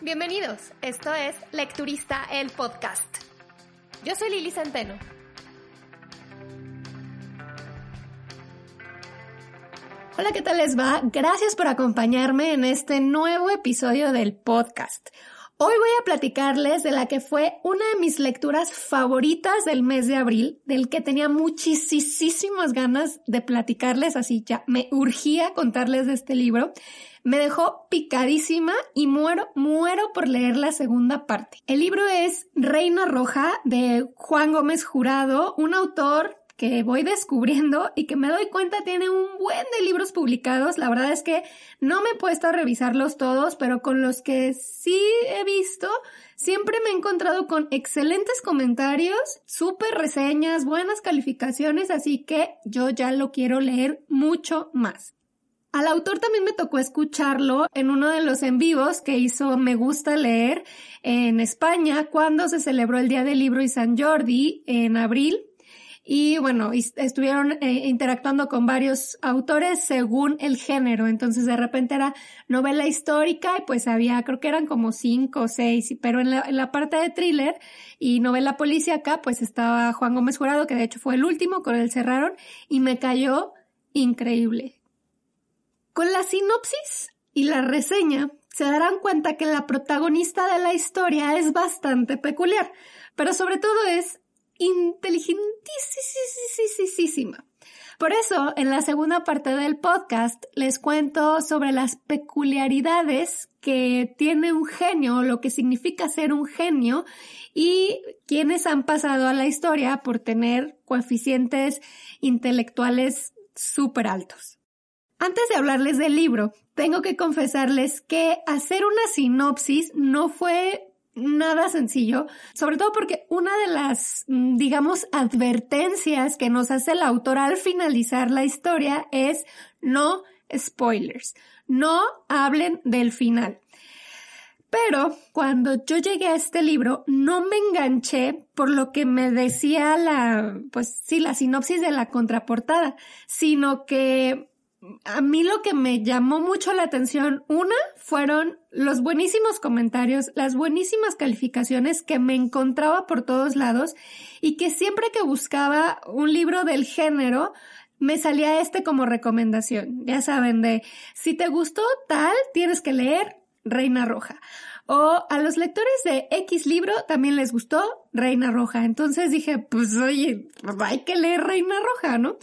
Bienvenidos, esto es Lecturista el Podcast. Yo soy Lili Centeno. Hola, ¿qué tal les va? Gracias por acompañarme en este nuevo episodio del podcast. Hoy voy a platicarles de la que fue una de mis lecturas favoritas del mes de abril, del que tenía muchísimas ganas de platicarles, así ya me urgía contarles de este libro. Me dejó picadísima y muero, muero por leer la segunda parte. El libro es Reina Roja de Juan Gómez Jurado, un autor que voy descubriendo y que me doy cuenta tiene un buen de libros publicados. La verdad es que no me he puesto a revisarlos todos, pero con los que sí he visto, siempre me he encontrado con excelentes comentarios, súper reseñas, buenas calificaciones, así que yo ya lo quiero leer mucho más. Al autor también me tocó escucharlo en uno de los en vivos que hizo Me Gusta Leer en España cuando se celebró el Día del Libro y San Jordi en abril y bueno, estuvieron eh, interactuando con varios autores según el género. Entonces de repente era novela histórica y pues había, creo que eran como cinco o seis, pero en la, en la parte de thriller y novela policíaca pues estaba Juan Gómez Jurado, que de hecho fue el último, con él cerraron y me cayó increíble. Con la sinopsis y la reseña se darán cuenta que la protagonista de la historia es bastante peculiar, pero sobre todo es inteligentísima. Por eso, en la segunda parte del podcast les cuento sobre las peculiaridades que tiene un genio, lo que significa ser un genio y quienes han pasado a la historia por tener coeficientes intelectuales súper altos. Antes de hablarles del libro, tengo que confesarles que hacer una sinopsis no fue nada sencillo, sobre todo porque una de las, mm, digamos, advertencias que nos hace el autor al finalizar la historia es no spoilers, no hablen del final. Pero cuando yo llegué a este libro no me enganché por lo que me decía la, pues sí, la sinopsis de la contraportada, sino que a mí lo que me llamó mucho la atención, una, fueron los buenísimos comentarios, las buenísimas calificaciones que me encontraba por todos lados y que siempre que buscaba un libro del género, me salía este como recomendación. Ya saben, de si te gustó tal, tienes que leer Reina Roja. O a los lectores de X libro también les gustó Reina Roja. Entonces dije, pues oye, hay que leer Reina Roja, ¿no?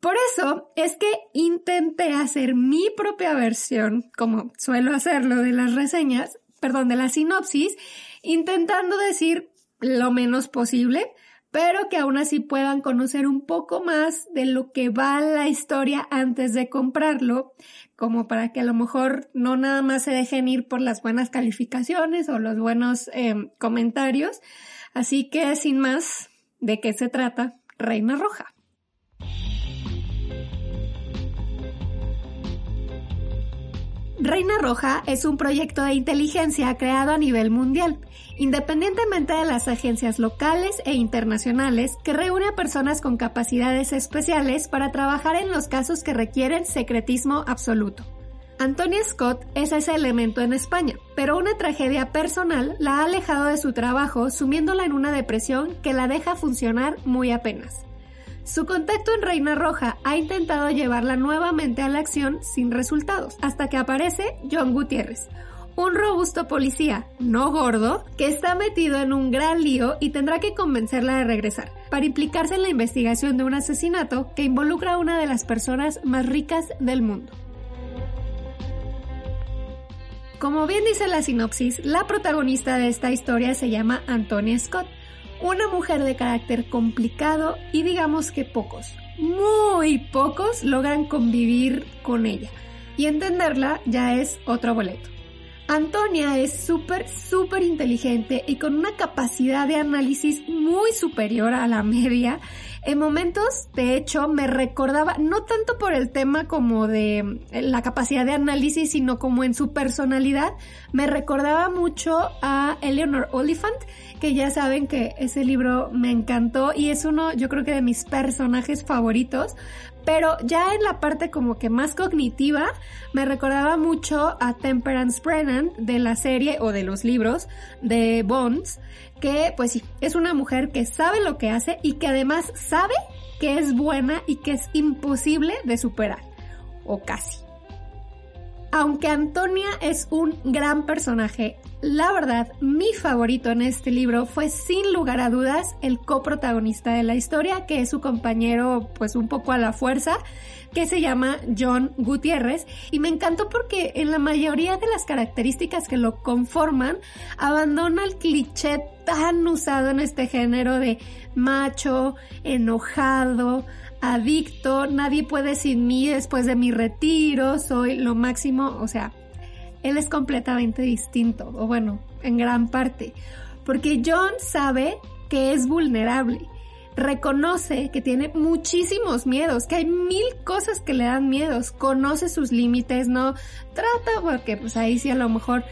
Por eso es que intenté hacer mi propia versión, como suelo hacerlo de las reseñas, perdón, de la sinopsis, intentando decir lo menos posible, pero que aún así puedan conocer un poco más de lo que va la historia antes de comprarlo, como para que a lo mejor no nada más se dejen ir por las buenas calificaciones o los buenos em, comentarios. Así que sin más, ¿de qué se trata? Reina Roja. Reina Roja es un proyecto de inteligencia creado a nivel mundial, independientemente de las agencias locales e internacionales, que reúne a personas con capacidades especiales para trabajar en los casos que requieren secretismo absoluto. Antonia Scott es ese elemento en España, pero una tragedia personal la ha alejado de su trabajo, sumiéndola en una depresión que la deja funcionar muy apenas. Su contacto en Reina Roja ha intentado llevarla nuevamente a la acción sin resultados, hasta que aparece John Gutiérrez, un robusto policía, no gordo, que está metido en un gran lío y tendrá que convencerla de regresar, para implicarse en la investigación de un asesinato que involucra a una de las personas más ricas del mundo. Como bien dice la sinopsis, la protagonista de esta historia se llama Antonia Scott, una mujer de carácter complicado y digamos que pocos, muy pocos logran convivir con ella. Y entenderla ya es otro boleto. Antonia es súper, súper inteligente y con una capacidad de análisis muy superior a la media. En momentos, de hecho, me recordaba, no tanto por el tema como de eh, la capacidad de análisis, sino como en su personalidad, me recordaba mucho a Eleanor Oliphant, que ya saben que ese libro me encantó y es uno, yo creo que de mis personajes favoritos, pero ya en la parte como que más cognitiva, me recordaba mucho a Temperance Brennan de la serie o de los libros de Bones, que pues sí, es una mujer que sabe lo que hace y que además sabe que es buena y que es imposible de superar, o casi. Aunque Antonia es un gran personaje, la verdad, mi favorito en este libro fue sin lugar a dudas el coprotagonista de la historia, que es su compañero pues un poco a la fuerza, que se llama John Gutiérrez, y me encantó porque en la mayoría de las características que lo conforman, abandona el cliché tan usado en este género de macho, enojado, adicto, nadie puede sin mí después de mi retiro, soy lo máximo, o sea, él es completamente distinto, o bueno, en gran parte, porque John sabe que es vulnerable, reconoce que tiene muchísimos miedos, que hay mil cosas que le dan miedos, conoce sus límites, no trata, porque pues ahí sí a lo mejor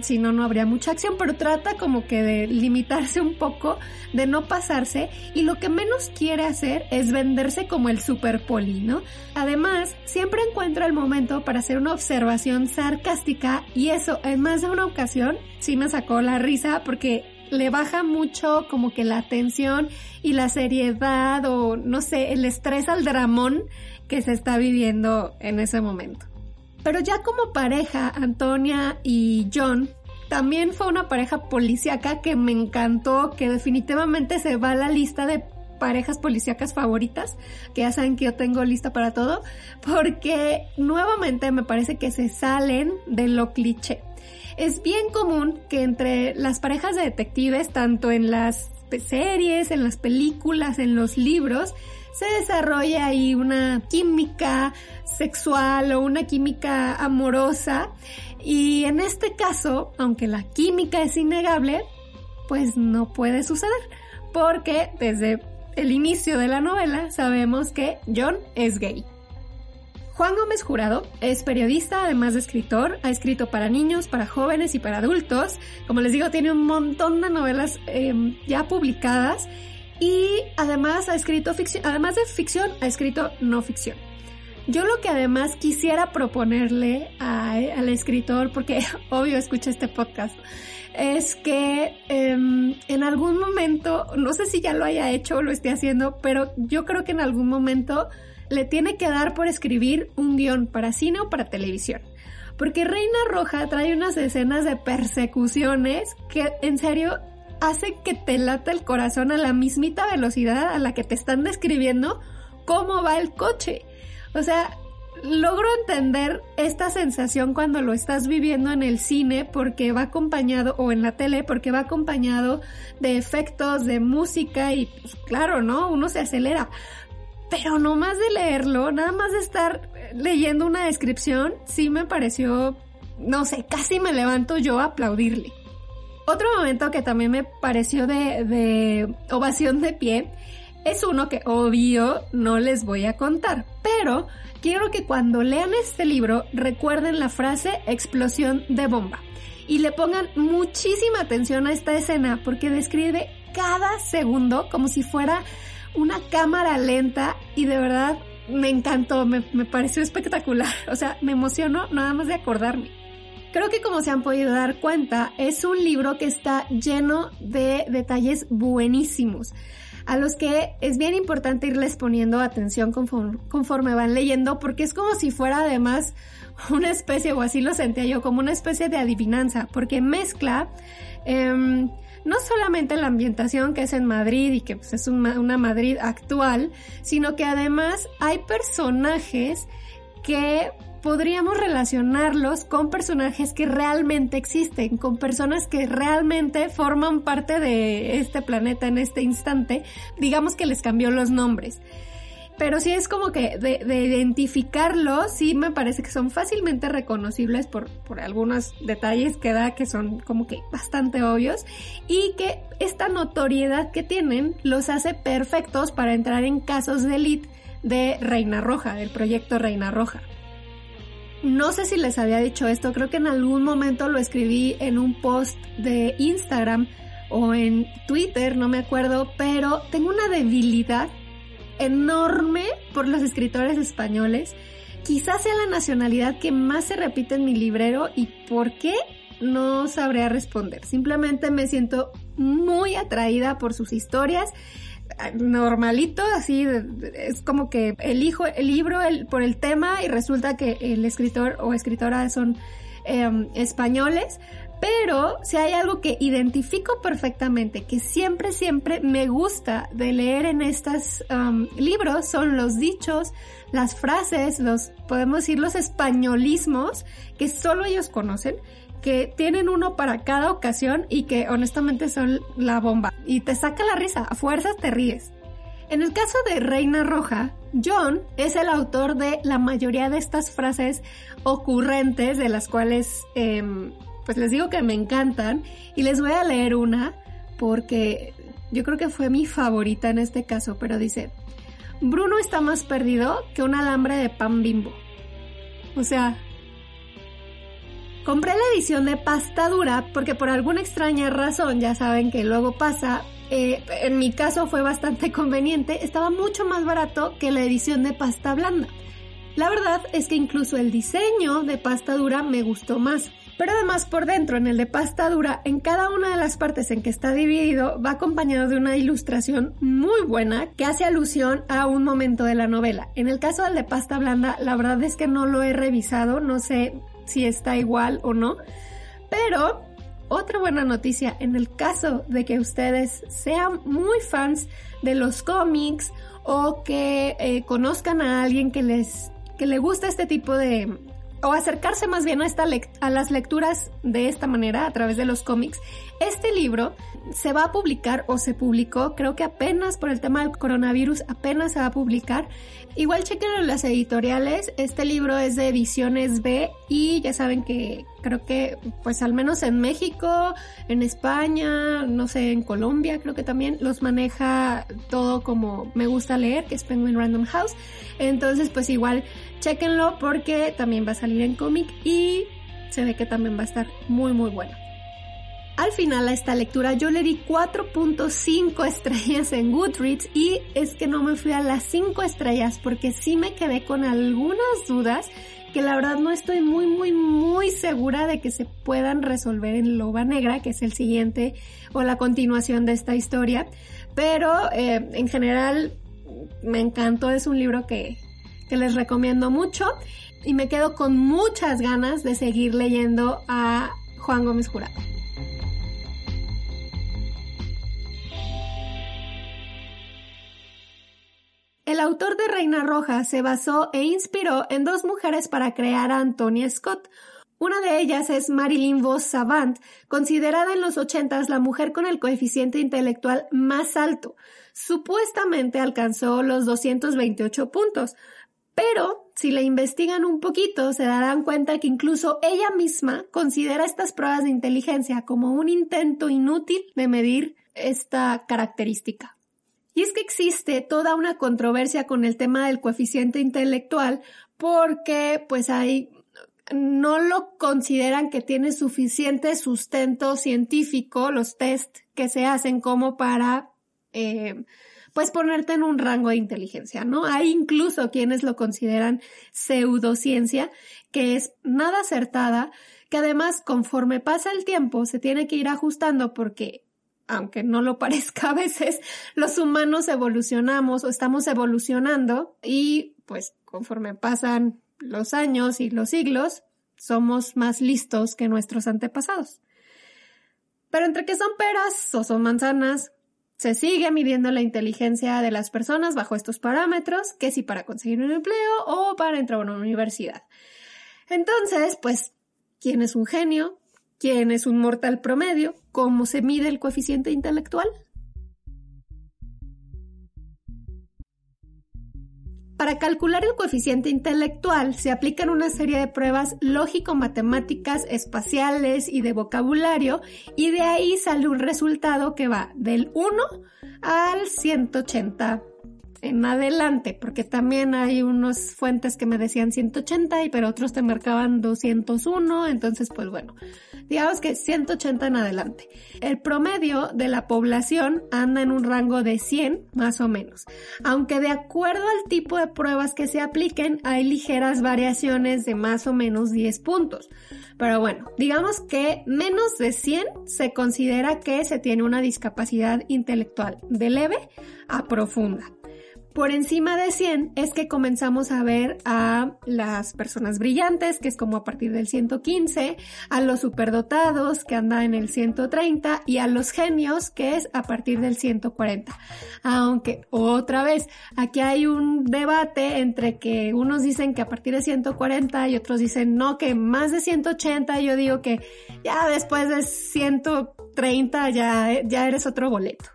si no, no habría mucha acción, pero trata como que de limitarse un poco, de no pasarse, y lo que menos quiere hacer es venderse como el super poli, ¿no? Además, siempre encuentra el momento para hacer una observación sarcástica, y eso en más de una ocasión sí me sacó la risa porque le baja mucho como que la atención y la seriedad o no sé, el estrés al dramón que se está viviendo en ese momento. Pero ya como pareja, Antonia y John también fue una pareja policíaca que me encantó, que definitivamente se va a la lista de parejas policíacas favoritas, que ya saben que yo tengo lista para todo, porque nuevamente me parece que se salen de lo cliché. Es bien común que entre las parejas de detectives, tanto en las series, en las películas, en los libros, se desarrolla ahí una química sexual o una química amorosa. Y en este caso, aunque la química es innegable, pues no puede suceder. Porque desde el inicio de la novela sabemos que John es gay. Juan Gómez Jurado es periodista, además de escritor, ha escrito para niños, para jóvenes y para adultos. Como les digo, tiene un montón de novelas em, ya publicadas y además ha escrito ficción, además de ficción, ha escrito no ficción. Yo lo que además quisiera proponerle al escritor, porque obvio escucha este podcast, es que em, en algún momento, no sé si ya lo haya hecho o lo esté haciendo, pero yo creo que en algún momento le tiene que dar por escribir un guion para cine o para televisión. Porque Reina Roja trae unas escenas de persecuciones que en serio hace que te lata el corazón a la mismita velocidad a la que te están describiendo cómo va el coche. O sea, logro entender esta sensación cuando lo estás viviendo en el cine porque va acompañado, o en la tele, porque va acompañado de efectos, de música y pues, claro, ¿no? Uno se acelera. Pero no más de leerlo, nada más de estar leyendo una descripción, sí me pareció, no sé, casi me levanto yo a aplaudirle. Otro momento que también me pareció de, ovación de pie es uno que obvio no les voy a contar, pero quiero que cuando lean este libro recuerden la frase explosión de bomba y le pongan muchísima atención a esta escena porque describe cada segundo como si fuera una cámara lenta y de verdad me encantó, me, me pareció espectacular, o sea, me emocionó nada más de acordarme. Creo que como se han podido dar cuenta, es un libro que está lleno de detalles buenísimos a los que es bien importante irles poniendo atención conforme, van leyendo, porque es como si fuera además una especie, o así lo sentía yo, como una especie de adivinanza, porque mezcla em, no solamente la ambientación que es en Madrid y que pues, es una Madrid actual, sino que además hay personajes que podríamos relacionarlos con personajes que realmente existen, con personas que realmente forman parte de este planeta en este instante, digamos que les cambió los nombres. pero sí es como que de, de, identificarlo, sí me parece que son fácilmente reconocibles por, por algunos detalles que da que son como que bastante obvios y que esta notoriedad que tienen los hace perfectos para entrar en casos de elite de Reina Roja, del proyecto Reina Roja. No sé si les había dicho esto, creo que en algún momento lo escribí en un post de Instagram o en Twitter, no me acuerdo, pero tengo una debilidad enorme por los escritores españoles. Quizás sea la nacionalidad que más se repite en mi librero y por qué no sabría responder. Simplemente me siento muy atraída por sus historias normalito, así es como que elijo el libro por el tema y resulta que el escritor o escritora son em, españoles, pero si hay algo que identifico perfectamente, que siempre, siempre me gusta de leer en estos em, libros, son los dichos, las frases, los, podemos decir, los españolismos que solo ellos conocen que tienen uno para cada ocasión y que honestamente son la bomba. Y te saca la risa, a fuerzas te ríes. En el caso de Reina Roja, John es el autor de la mayoría de estas frases ocurrentes, de las cuales em, pues les digo que me encantan, y les voy a leer una porque yo creo que fue mi favorita en este caso, pero dice, Bruno está más perdido que un alambre de pan bimbo. O sea, Compré la edición de pasta dura porque por alguna extraña razón, ya saben que luego pasa, eh, en mi caso fue bastante conveniente, estaba mucho más barato que la edición de pasta blanda. La verdad es que incluso el diseño de pasta dura me gustó más. Pero además por dentro, en el de pasta dura, en cada una de las partes en que está dividido, va acompañado de una ilustración muy buena que hace alusión a un momento de la novela. En el caso del de pasta blanda, la verdad es que no lo he revisado, no sé si está igual o no. Pero otra buena noticia, en el caso de que ustedes sean muy fans de los cómics o que eh, conozcan a alguien que les que le gusta este tipo de o acercarse más bien a, esta a las lecturas de esta manera a través de los cómics, este libro se va a publicar o se publicó, creo que apenas por el tema del coronavirus, apenas se va a publicar. Igual chequen en las editoriales, este libro es de ediciones B y ya saben que creo que pues al menos en México, en España, no sé, en Colombia creo que también los maneja todo como me gusta leer, que es Penguin Random House. Entonces pues igual chequenlo porque también va a salir en cómic y se ve que también va a estar muy muy bueno. Al final a esta lectura yo le di 4.5 estrellas en Goodreads y es que no me fui a las 5 estrellas porque sí me quedé con algunas dudas que la verdad no estoy muy muy muy segura de que se puedan resolver en Loba Negra, que es el siguiente o la continuación de esta historia. Pero eh, en general me encantó, es un libro que, que les recomiendo mucho y me quedo con muchas ganas de seguir leyendo a Juan Gómez Jurado. El autor de Reina Roja se basó e inspiró en dos mujeres para crear a Antonia Scott. Una de ellas es Marilyn Vos Savant, considerada en los ochentas la mujer con el coeficiente intelectual más alto. Supuestamente alcanzó los 228 puntos, pero si la investigan un poquito se darán cuenta que incluso ella misma considera estas pruebas de inteligencia como un intento inútil de medir esta característica. Y es que existe toda una controversia con el tema del coeficiente intelectual porque pues hay no lo consideran que tiene suficiente sustento científico los test que se hacen como para eh, pues ponerte en un rango de inteligencia, ¿no? Hay incluso quienes lo consideran pseudociencia, que es nada acertada, que además conforme pasa el tiempo se tiene que ir ajustando porque aunque no lo parezca a veces, los humanos evolucionamos o estamos evolucionando y pues conforme pasan los años y los siglos, somos más listos que nuestros antepasados. Pero entre que son peras o son manzanas, se sigue midiendo la inteligencia de las personas bajo estos parámetros, que si para conseguir un empleo o para entrar a una universidad. Entonces, pues, ¿quién es un genio? Quién es un mortal promedio, cómo se mide el coeficiente intelectual. Para calcular el coeficiente intelectual se aplican una serie de pruebas lógico-matemáticas, espaciales y de vocabulario y de ahí sale un resultado que va del 1 al 180 en adelante, porque también hay unas fuentes que me decían 180 y pero otros te marcaban 201, entonces pues bueno, digamos que 180 en adelante. El promedio de la población anda en un rango de 100 más o menos, aunque de acuerdo al tipo de pruebas que se apliquen hay ligeras variaciones de más o menos 10 puntos. Pero bueno, digamos que menos de 100 se considera que se tiene una discapacidad intelectual de leve a profunda. Por encima de 100 es que comenzamos a ver a las personas brillantes, que es como a partir del 115, a los superdotados, que anda en el 130, y a los genios, que es a partir del 140. Aunque, otra vez, aquí hay un debate entre que unos dicen que a partir de 140 y otros dicen no, que más de 180, yo digo que ya después de 130 ya, ya eres otro boleto.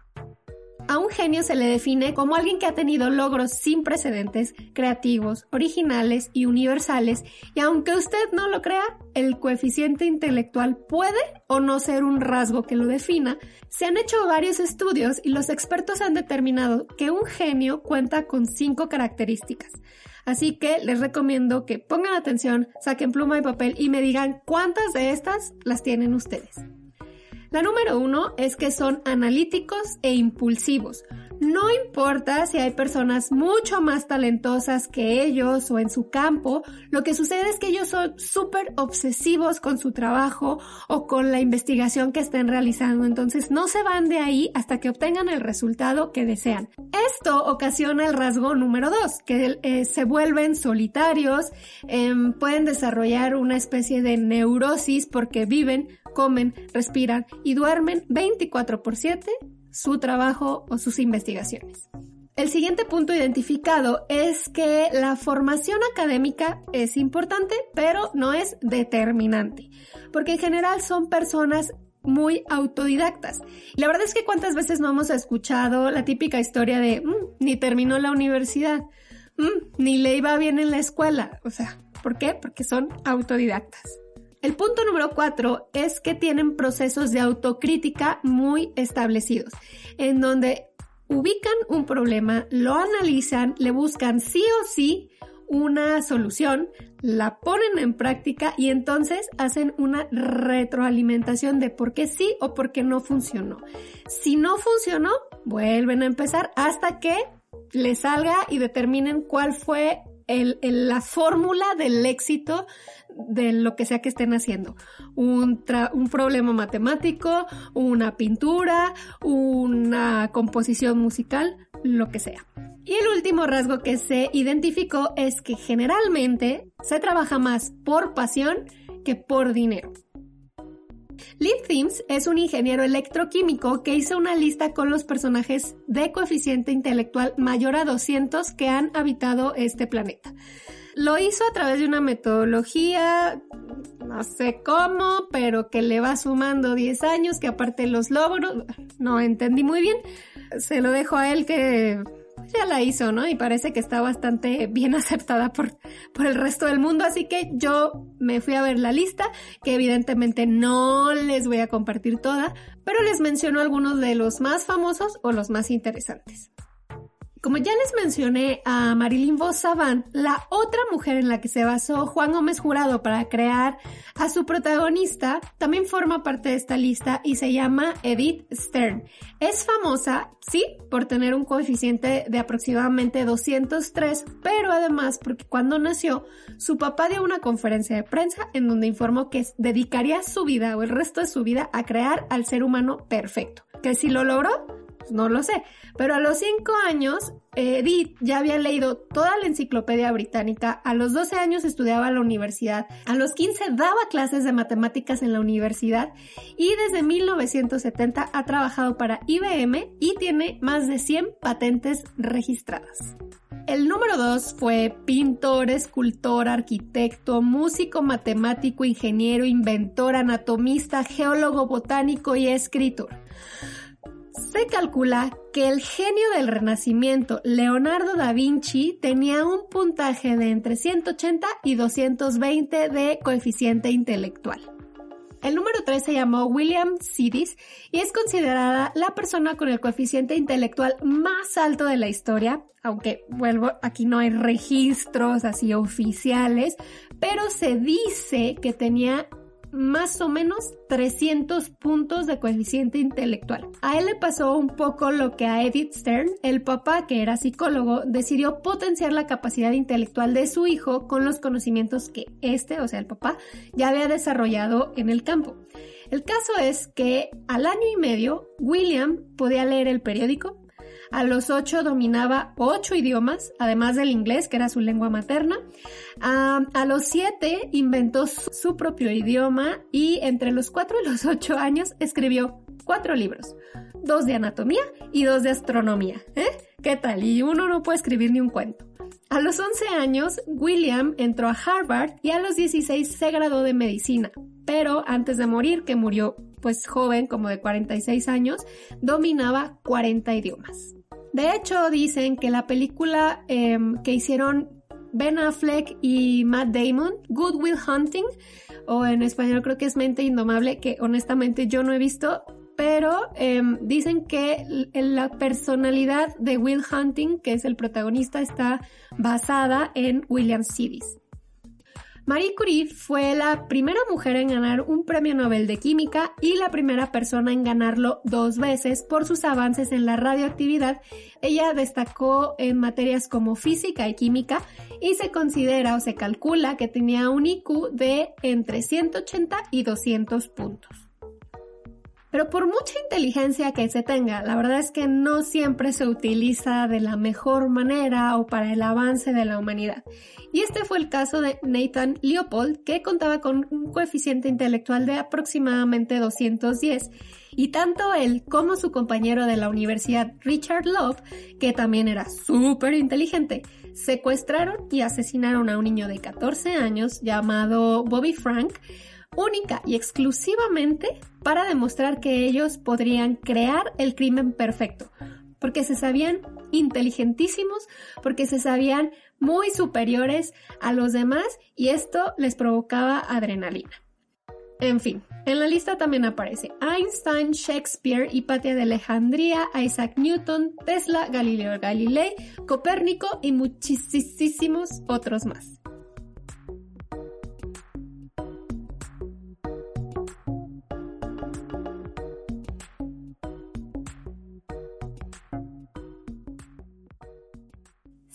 A un genio se le define como alguien que ha tenido logros sin precedentes, creativos, originales y universales, y aunque usted no lo crea, el coeficiente intelectual puede o no ser un rasgo que lo defina. Se han hecho varios estudios y los expertos han determinado que un genio cuenta con cinco características. Así que les recomiendo que pongan atención, saquen pluma y papel y me digan cuántas de estas las tienen ustedes. La número uno es que son analíticos e impulsivos. No importa si hay personas mucho más talentosas que ellos o en su campo, lo que sucede es que ellos son súper obsesivos con su trabajo o con la investigación que estén realizando, entonces no se van de ahí hasta que obtengan el resultado que desean. Esto ocasiona el rasgo número dos, que eh, se vuelven solitarios, em, pueden desarrollar una especie de neurosis porque viven comen, respiran y duermen 24 por 7 su trabajo o sus investigaciones. El siguiente punto identificado es que la formación académica es importante, pero no es determinante, porque en general son personas muy autodidactas. La verdad es que cuántas veces no hemos escuchado la típica historia de mm, ni terminó la universidad, mm, ni le iba bien en la escuela. O sea, ¿por qué? Porque son autodidactas. El punto número cuatro es que tienen procesos de autocrítica muy establecidos, en donde ubican un problema, lo analizan, le buscan sí o sí una solución, la ponen en práctica y entonces hacen una retroalimentación de por qué sí o por qué no funcionó. Si no funcionó, vuelven a empezar hasta que les salga y determinen cuál fue la fórmula del éxito de lo que sea que estén haciendo. Un, un problema matemático, una pintura, una composición musical, lo que sea. Y el último rasgo que se identificó es que generalmente se trabaja más por pasión que por dinero. Lee Thims es un ingeniero electroquímico que hizo una lista con los personajes de coeficiente intelectual mayor a 200 que han habitado este planeta. Lo hizo a través de una metodología, no sé cómo, pero que le va sumando 10 años, que aparte los logros, no entendí muy bien. Se lo dejo a él que ya la hizo, ¿no? Y parece que está bastante bien aceptada por, por el resto del mundo, así que yo me fui a ver la lista, que evidentemente no les voy a compartir toda, pero les menciono algunos de los más famosos o los más interesantes. Como ya les mencioné a Marilyn Vos la otra mujer en la que se basó Juan Gómez Jurado para crear a su protagonista, también forma parte de esta lista y se llama Edith Stern. Es famosa, sí, por tener un coeficiente de aproximadamente 203, pero además porque cuando nació, su papá dio una conferencia de prensa en donde informó que dedicaría su vida o el resto de su vida a crear al ser humano perfecto. Que si lo logró, no lo sé. Pero a los 5 años, Edith ya había leído toda la enciclopedia británica, a los 12 años estudiaba en la universidad, a los 15 daba clases de matemáticas en la universidad y desde 1970 ha trabajado para IBM y tiene más de 100 patentes registradas. El número 2 fue pintor, escultor, arquitecto, músico, matemático, ingeniero, inventor, anatomista, geólogo, botánico y escritor. Se calcula que el genio del Renacimiento, Leonardo da Vinci, tenía un puntaje de entre 180 y 220 de coeficiente intelectual. El número 3 se llamó William Sidis y es considerada la persona con el coeficiente intelectual más alto de la historia, aunque vuelvo, aquí no hay registros así oficiales, pero se dice que tenía más o menos 300 puntos de coeficiente intelectual. A él le pasó un poco lo que a Edith Stern, el papá que era psicólogo, decidió potenciar la capacidad intelectual de su hijo con los conocimientos que este, o sea el papá, ya había desarrollado en el campo. El caso es que al año y medio, William podía leer el periódico, a los ocho dominaba ocho idiomas, además del inglés, que era su lengua materna. a los siete inventó su propio idioma y entre los cuatro y los ocho años escribió cuatro libros. Dos de anatomía y dos de astronomía. ¿Eh? ¿Qué tal? Y uno no puede escribir ni un cuento. A los 11 años, William entró a Harvard y a los 16 se graduó de medicina. Pero antes de morir, que murió pues joven, como de 46 años, dominaba 40 idiomas. De hecho, dicen que la película em, que hicieron Ben Affleck y Matt Damon, Good Will Hunting, o en español creo que es Mente Indomable, que honestamente yo no he visto, pero em, dicen que la personalidad de Will Hunting, que es el protagonista, está basada en William Sidis. Marie Curie fue la primera mujer en ganar un premio Nobel de Química y la primera persona en ganarlo dos veces por sus avances en la radioactividad. Ella destacó en materias como física y química y se considera o se calcula que tenía un IQ de entre 180 y 200 puntos. Pero por mucha inteligencia que se tenga, la verdad es que no siempre se utiliza de la mejor manera o para el avance de la humanidad. Y este fue el caso de Nathan Leopold, que contaba con un coeficiente intelectual de aproximadamente 210 y tanto él como su compañero de la universidad Richard Love, que también era súper inteligente, secuestraron y asesinaron a un niño de 14 años llamado Bobby Frank, única y exclusivamente para demostrar que ellos podrían crear el crimen perfecto, porque se sabían inteligentísimos, porque se sabían muy superiores a los demás y esto les provocaba adrenalina. En fin, en la lista también aparece Einstein, Shakespeare, Hipatia de Alejandría, Isaac Newton, Tesla, Galileo Galilei, Copérnico y muchísimos otros más.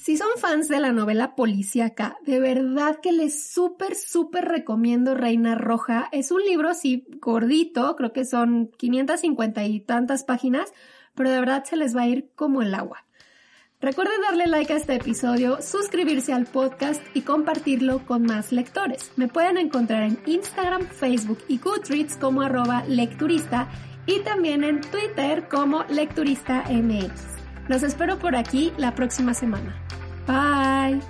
Si son fans de la novela policíaca, de verdad que les súper, súper recomiendo Reina Roja. Es un libro así gordito, creo que son 550 y tantas páginas, pero de verdad se les va a ir como el agua. Recuerden darle like a este episodio, suscribirse al podcast y compartirlo con más lectores. Me pueden encontrar en Instagram, Facebook y Goodreads como arroba lecturista y también en Twitter como lecturista MX. Los espero por aquí la próxima semana. Bye.